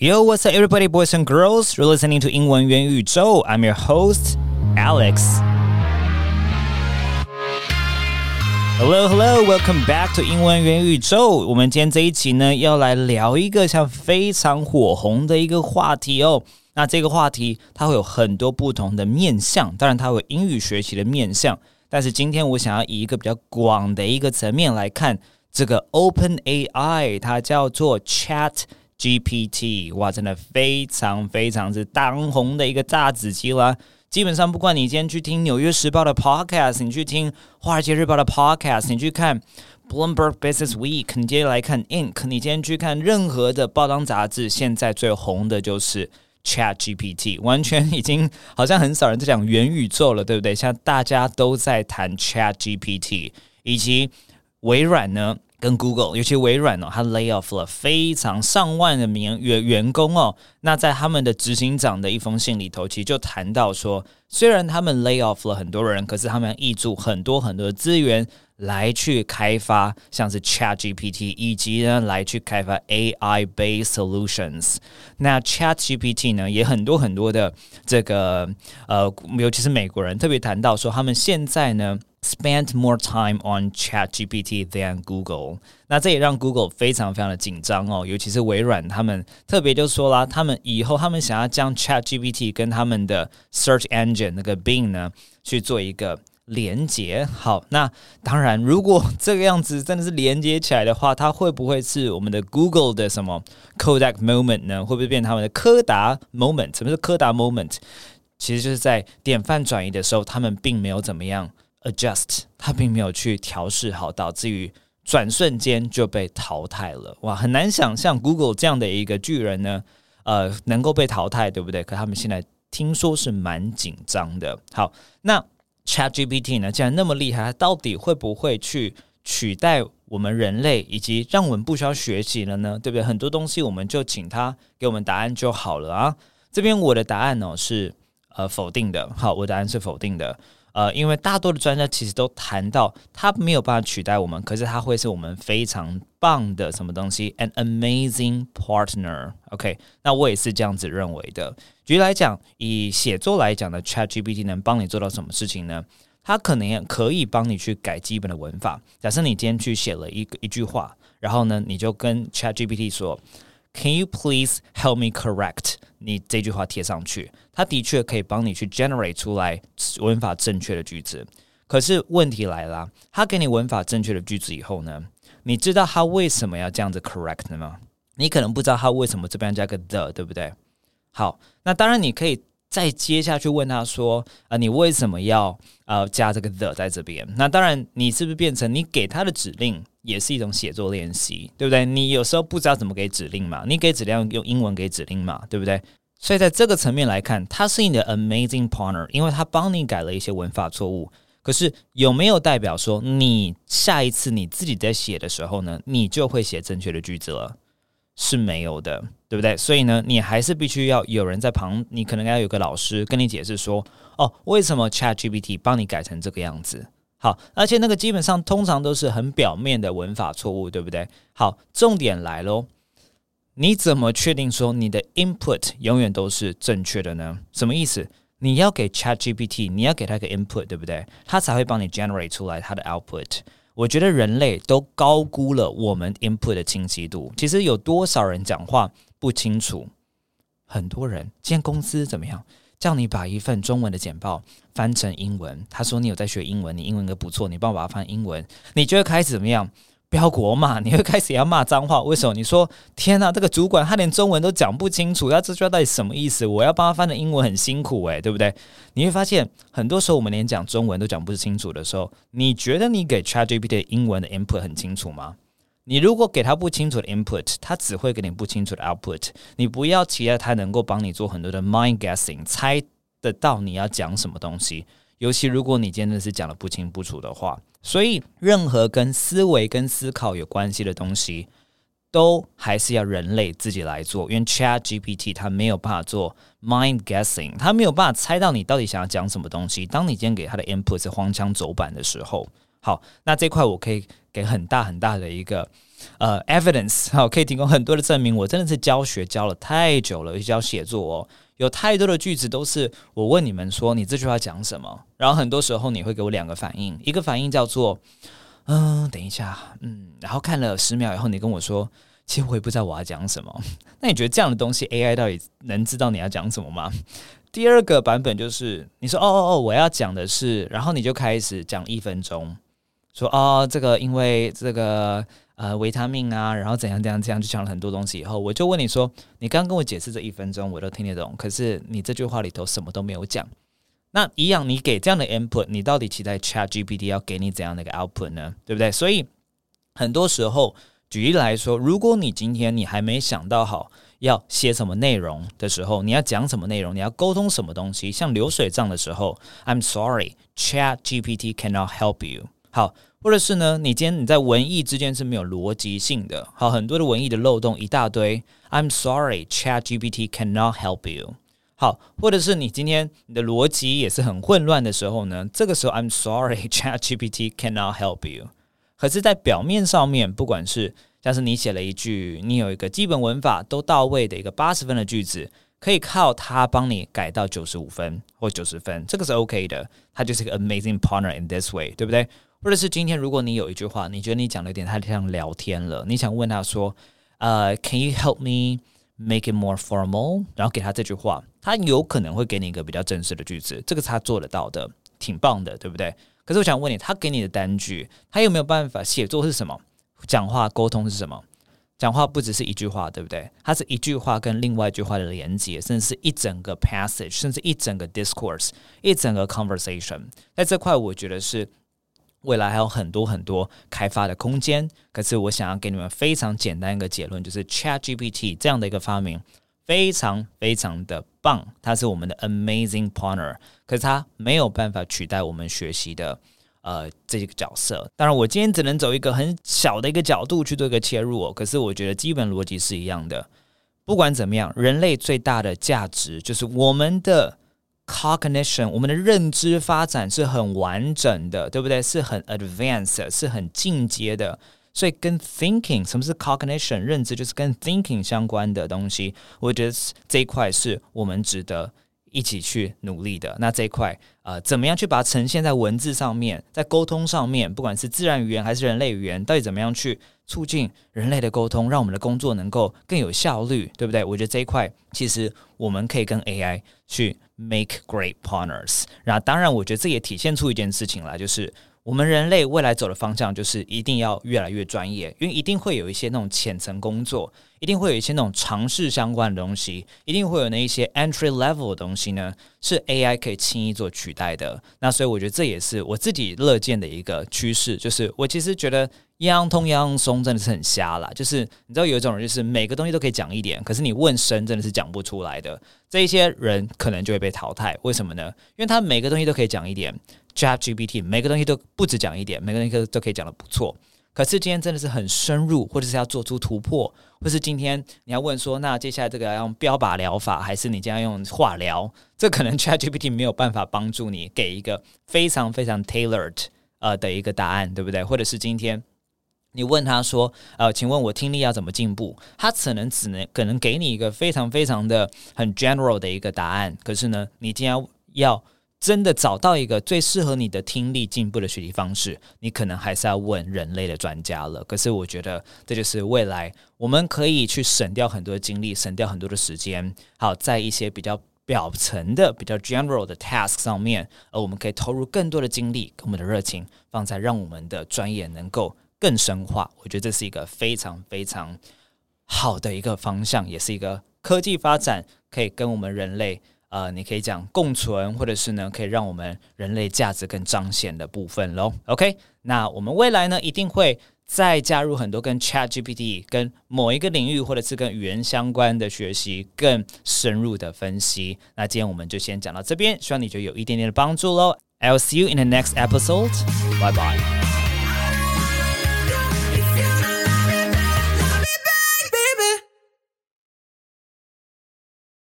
Yo, what's up, everybody, boys and girls? You're listening to 英文元宇宙. I'm your host, Alex. Hello, hello, welcome back to 英文元宇宙。我们今天这一期呢，要来聊一个像非常火红的一个话题哦。那这个话题它会有很多不同的面向，当然它有英语学习的面向。但是今天我想要以一个比较广的一个层面来看这个 Open AI，它叫做 Chat。 GPT 哇，真的非常非常之当红的一个大子机啦！基本上，不管你今天去听《纽约时报》的 Podcast，你去听《华尔街日报》的 Podcast，你去看 Bloomberg Business Week，你今天来看 Inc，你今天去看任何的报章杂志，现在最红的就是 Chat GPT，完全已经好像很少人在讲元宇宙了，对不对？像大家都在谈 Chat GPT，以及微软呢？跟 Google，尤其微软哦，它 lay off 了非常上万的名员员工哦。那在他们的执行长的一封信里头，其实就谈到说，虽然他们 lay off 了很多人，可是他们挹注很多很多的资源来去开发，像是 Chat GPT，以及呢来去开发 AI based solutions。那 Chat GPT 呢，也很多很多的这个呃，尤其是美国人特别谈到说，他们现在呢。Spent more time on Chat GPT than Google。那这也让 Google 非常非常的紧张哦，尤其是微软，他们特别就说啦，他们以后他们想要将 Chat GPT 跟他们的 Search Engine 那个 Bing 呢去做一个连接。好，那当然，如果这个样子真的是连接起来的话，它会不会是我们的 Google 的什么 Kodak Moment 呢？会不会变他们的柯达 Moment？什么是柯达 Moment？其实就是在典范转移的时候，他们并没有怎么样。adjust，他并没有去调试好，导致于转瞬间就被淘汰了。哇，很难想象 Google 这样的一个巨人呢，呃，能够被淘汰，对不对？可他们现在听说是蛮紧张的。好，那 ChatGPT 呢，既然那么厉害，它到底会不会去取代我们人类，以及让我们不需要学习了呢？对不对？很多东西我们就请他给我们答案就好了啊。这边我的答案呢是呃否定的。好，我答案是否定的。呃，因为大多的专家其实都谈到，它没有办法取代我们，可是它会是我们非常棒的什么东西？An amazing partner。OK，那我也是这样子认为的。举例来讲，以写作来讲的，ChatGPT 能帮你做到什么事情呢？它可能也可以帮你去改基本的文法。假设你今天去写了一个一句话，然后呢，你就跟 ChatGPT 说。Can you please help me correct？你这句话贴上去，它的确可以帮你去 generate 出来文法正确的句子。可是问题来了，他给你文法正确的句子以后呢，你知道他为什么要这样子 correct 吗？你可能不知道他为什么这边加个 the，对不对？好，那当然你可以。再接下去问他说：“啊，你为什么要呃加这个 the 在这边？那当然，你是不是变成你给他的指令也是一种写作练习，对不对？你有时候不知道怎么给指令嘛，你给指令用英文给指令嘛，对不对？所以在这个层面来看，他是你的 amazing partner，因为他帮你改了一些文法错误。可是有没有代表说你下一次你自己在写的时候呢，你就会写正确的句子了？是没有的。”对不对？所以呢，你还是必须要有人在旁，你可能要有个老师跟你解释说，哦，为什么 Chat GPT 帮你改成这个样子？好，而且那个基本上通常都是很表面的文法错误，对不对？好，重点来喽，你怎么确定说你的 input 永远都是正确的呢？什么意思？你要给 Chat GPT，你要给他个 input，对不对？他才会帮你 generate 出来它的 output。我觉得人类都高估了我们 input 的清晰度。其实有多少人讲话？不清楚，很多人。今天公司怎么样？叫你把一份中文的简报翻成英文。他说你有在学英文，你英文都不错，你帮我把它翻英文。你就会开始怎么样？标国骂，你会开始要骂脏话。为什么？你说天哪，这个主管他连中文都讲不清楚，他这句话到底什么意思？我要帮他翻的英文很辛苦诶，对不对？你会发现，很多时候我们连讲中文都讲不清楚的时候，你觉得你给 ChatGPT 英文的 input 很清楚吗？你如果给他不清楚的 input，他只会给你不清楚的 output。你不要期待他能够帮你做很多的 mind guessing，猜得到你要讲什么东西。尤其如果你真的是讲的不清不楚的话，所以任何跟思维跟思考有关系的东西，都还是要人类自己来做。因为 Chat GPT 它没有办法做 mind guessing，它没有办法猜到你到底想要讲什么东西。当你今天给它的 input 是荒腔走板的时候。好，那这块我可以给很大很大的一个呃 evidence，好，可以提供很多的证明。我真的是教学教了太久了，教写作哦，有太多的句子都是我问你们说你这句话讲什么，然后很多时候你会给我两个反应，一个反应叫做嗯，等一下，嗯，然后看了十秒以后，你跟我说，其实我也不知道我要讲什么。那你觉得这样的东西 AI 到底能知道你要讲什么吗？第二个版本就是你说哦哦哦，我要讲的是，然后你就开始讲一分钟，说哦这个因为这个呃维他命啊，然后怎样怎样这样就讲了很多东西以后，我就问你说，你刚跟我解释这一分钟我都听得懂，可是你这句话里头什么都没有讲。那一样，你给这样的 input，你到底期待 Chat GPT 要给你怎样的一个 output 呢？对不对？所以很多时候，举例来说，如果你今天你还没想到好要写什么内容的时候，你要讲什么内容，你要沟通什么东西，像流水账的时候，I'm sorry，Chat GPT cannot help you。好，或者是呢，你今天你在文艺之间是没有逻辑性的，好，很多的文艺的漏洞一大堆，I'm sorry，Chat GPT cannot help you。好，或者是你今天你的逻辑也是很混乱的时候呢？这个时候，I'm sorry, ChatGPT cannot help you。可是，在表面上面，不管是像是你写了一句，你有一个基本文法都到位的一个八十分的句子，可以靠它帮你改到九十五分或九十分，这个是 OK 的。它就是一个 amazing partner in this way，对不对？或者是今天如果你有一句话，你觉得你讲的有点太像聊天了，你想问他说，呃，Can you help me make it more formal？然后给他这句话。他有可能会给你一个比较正式的句子，这个是他做得到的，挺棒的，对不对？可是我想问你，他给你的单句，他有没有办法写作是什么？讲话沟通是什么？讲话不只是一句话，对不对？它是一句话跟另外一句话的连接，甚至是一整个 passage，甚至一整个 discourse，一整个 conversation。在这块，我觉得是未来还有很多很多开发的空间。可是我想要给你们非常简单一个结论，就是 Chat GPT 这样的一个发明。非常非常的棒，它是我们的 amazing partner，可是它没有办法取代我们学习的呃这个角色。当然，我今天只能走一个很小的一个角度去做一个切入哦。可是我觉得基本逻辑是一样的。不管怎么样，人类最大的价值就是我们的 cognition，我们的认知发展是很完整的，对不对？是很 advanced，是很进阶的。所以跟 thinking 什么是 cognition 认知，就是跟 thinking 相关的东西。我觉得这一块是我们值得一起去努力的。那这一块，呃，怎么样去把它呈现在文字上面，在沟通上面，不管是自然语言还是人类语言，到底怎么样去促进人类的沟通，让我们的工作能够更有效率，对不对？我觉得这一块其实我们可以跟 AI 去 make great partners。那，当然，我觉得这也体现出一件事情来，就是。我们人类未来走的方向就是一定要越来越专业，因为一定会有一些那种浅层工作，一定会有一些那种尝试相关的东西，一定会有那一些 entry level 的东西呢，是 AI 可以轻易做取代的。那所以我觉得这也是我自己乐见的一个趋势，就是我其实觉得阴阳通阳松真的是很瞎啦，就是你知道有一种人就是每个东西都可以讲一点，可是你问深真的是讲不出来的，这一些人可能就会被淘汰。为什么呢？因为他每个东西都可以讲一点。ChatGPT 每个东西都不止讲一点，每个东西都都可以讲的不错。可是今天真的是很深入，或者是要做出突破，或是今天你要问说，那接下来这个要用标靶疗法，还是你将要用化疗？这可能 ChatGPT 没有办法帮助你给一个非常非常 tailored 呃的一个答案，对不对？或者是今天你问他说，呃，请问我听力要怎么进步？他可能只能可能给你一个非常非常的很 general 的一个答案。可是呢，你今天要真的找到一个最适合你的听力进步的学习方式，你可能还是要问人类的专家了。可是我觉得这就是未来我们可以去省掉很多精力，省掉很多的时间。好，在一些比较表层的、比较 general 的 task 上面，而我们可以投入更多的精力，跟我们的热情放在让我们的专业能够更深化。我觉得这是一个非常非常好的一个方向，也是一个科技发展可以跟我们人类。呃，你可以讲共存，或者是呢，可以让我们人类价值更彰显的部分喽。OK，那我们未来呢，一定会再加入很多跟 Chat GPT、跟某一个领域或者是跟语言相关的学习更深入的分析。那今天我们就先讲到这边，希望你觉得有一点点的帮助喽。I'll see you in the next episode. Bye bye.